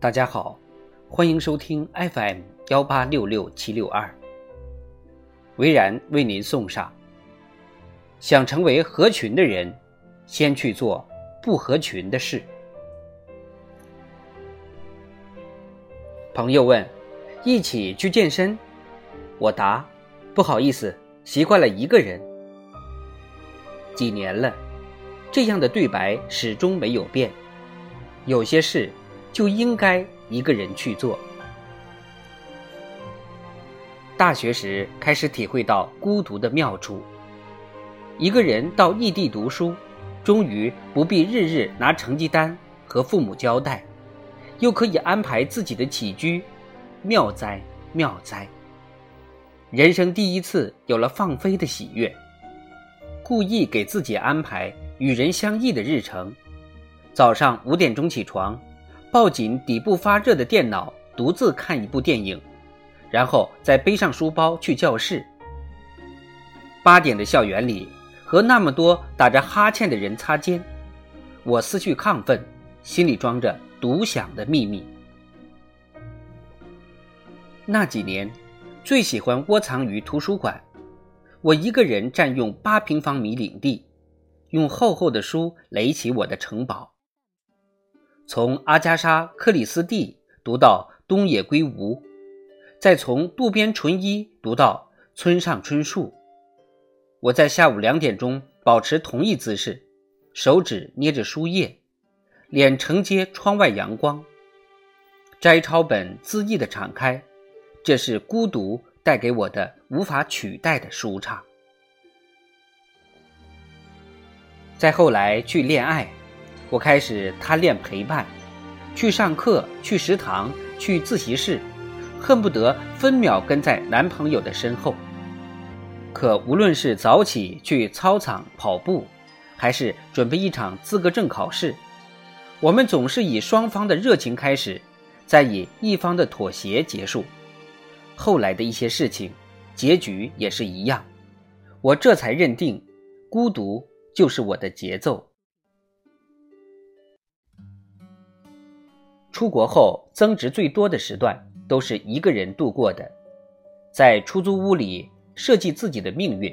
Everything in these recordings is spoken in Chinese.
大家好，欢迎收听 FM 幺八六六七六二。维然为您送上：想成为合群的人，先去做不合群的事。朋友问：一起去健身？我答：不好意思，习惯了一个人。几年了，这样的对白始终没有变。有些事。就应该一个人去做。大学时开始体会到孤独的妙处。一个人到异地读书，终于不必日日拿成绩单和父母交代，又可以安排自己的起居，妙哉妙哉！人生第一次有了放飞的喜悦。故意给自己安排与人相异的日程，早上五点钟起床。抱紧底部发热的电脑，独自看一部电影，然后再背上书包去教室。八点的校园里，和那么多打着哈欠的人擦肩，我思绪亢奋，心里装着独享的秘密。那几年，最喜欢窝藏于图书馆，我一个人占用八平方米领地，用厚厚的书垒起我的城堡。从阿加莎·克里斯蒂读到东野圭吾，再从渡边淳一读到村上春树。我在下午两点钟保持同一姿势，手指捏着书页，脸承接窗外阳光，摘抄本恣意的敞开。这是孤独带给我的无法取代的舒畅。再后来去恋爱。我开始贪恋陪伴，去上课，去食堂，去自习室，恨不得分秒跟在男朋友的身后。可无论是早起去操场跑步，还是准备一场资格证考试，我们总是以双方的热情开始，再以一方的妥协结束。后来的一些事情，结局也是一样。我这才认定，孤独就是我的节奏。出国后增值最多的时段都是一个人度过的，在出租屋里设计自己的命运，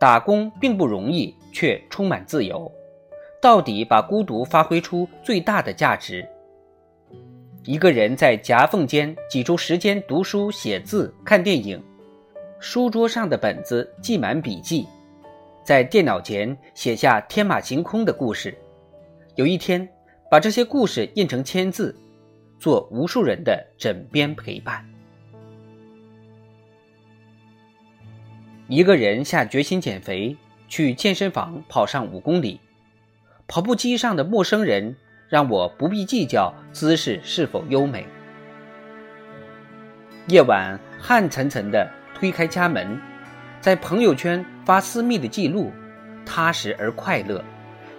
打工并不容易，却充满自由。到底把孤独发挥出最大的价值。一个人在夹缝间挤出时间读书、写字、看电影，书桌上的本子记满笔记，在电脑前写下天马行空的故事。有一天。把这些故事印成签字，做无数人的枕边陪伴。一个人下决心减肥，去健身房跑上五公里，跑步机上的陌生人让我不必计较姿势是否优美。夜晚汗涔涔的推开家门，在朋友圈发私密的记录，踏实而快乐，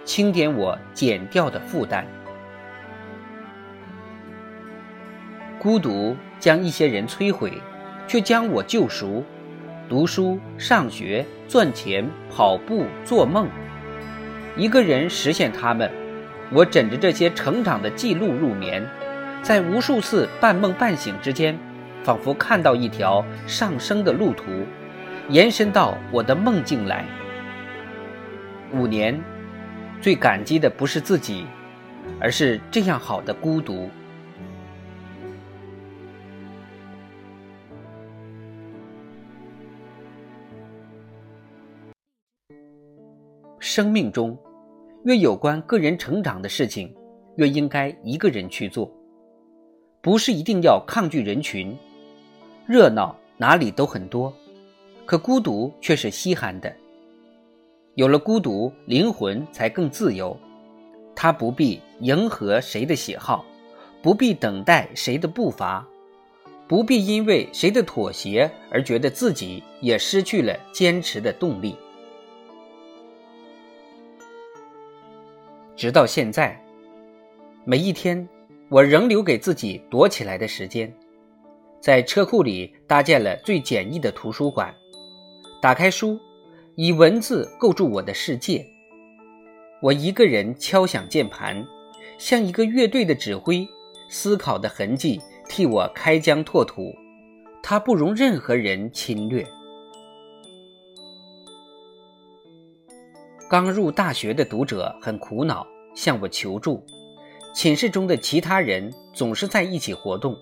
清点我减掉的负担。孤独将一些人摧毁，却将我救赎。读书、上学、赚钱、跑步、做梦，一个人实现他们。我枕着这些成长的记录入眠，在无数次半梦半醒之间，仿佛看到一条上升的路途，延伸到我的梦境来。五年，最感激的不是自己，而是这样好的孤独。生命中，越有关个人成长的事情，越应该一个人去做。不是一定要抗拒人群，热闹哪里都很多，可孤独却是稀罕的。有了孤独，灵魂才更自由。他不必迎合谁的喜好，不必等待谁的步伐，不必因为谁的妥协而觉得自己也失去了坚持的动力。直到现在，每一天，我仍留给自己躲起来的时间，在车库里搭建了最简易的图书馆，打开书，以文字构筑我的世界。我一个人敲响键盘，像一个乐队的指挥，思考的痕迹替我开疆拓土，它不容任何人侵略。刚入大学的读者很苦恼，向我求助。寝室中的其他人总是在一起活动，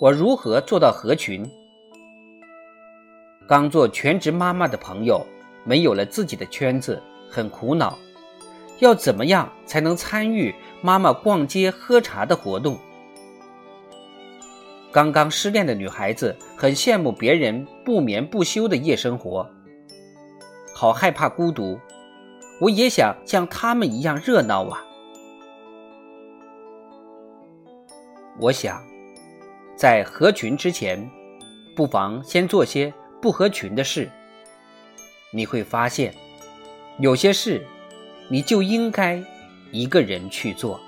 我如何做到合群？刚做全职妈妈的朋友没有了自己的圈子，很苦恼，要怎么样才能参与妈妈逛街喝茶的活动？刚刚失恋的女孩子很羡慕别人不眠不休的夜生活，好害怕孤独，我也想像他们一样热闹啊。我想，在合群之前，不妨先做些不合群的事。你会发现，有些事，你就应该一个人去做。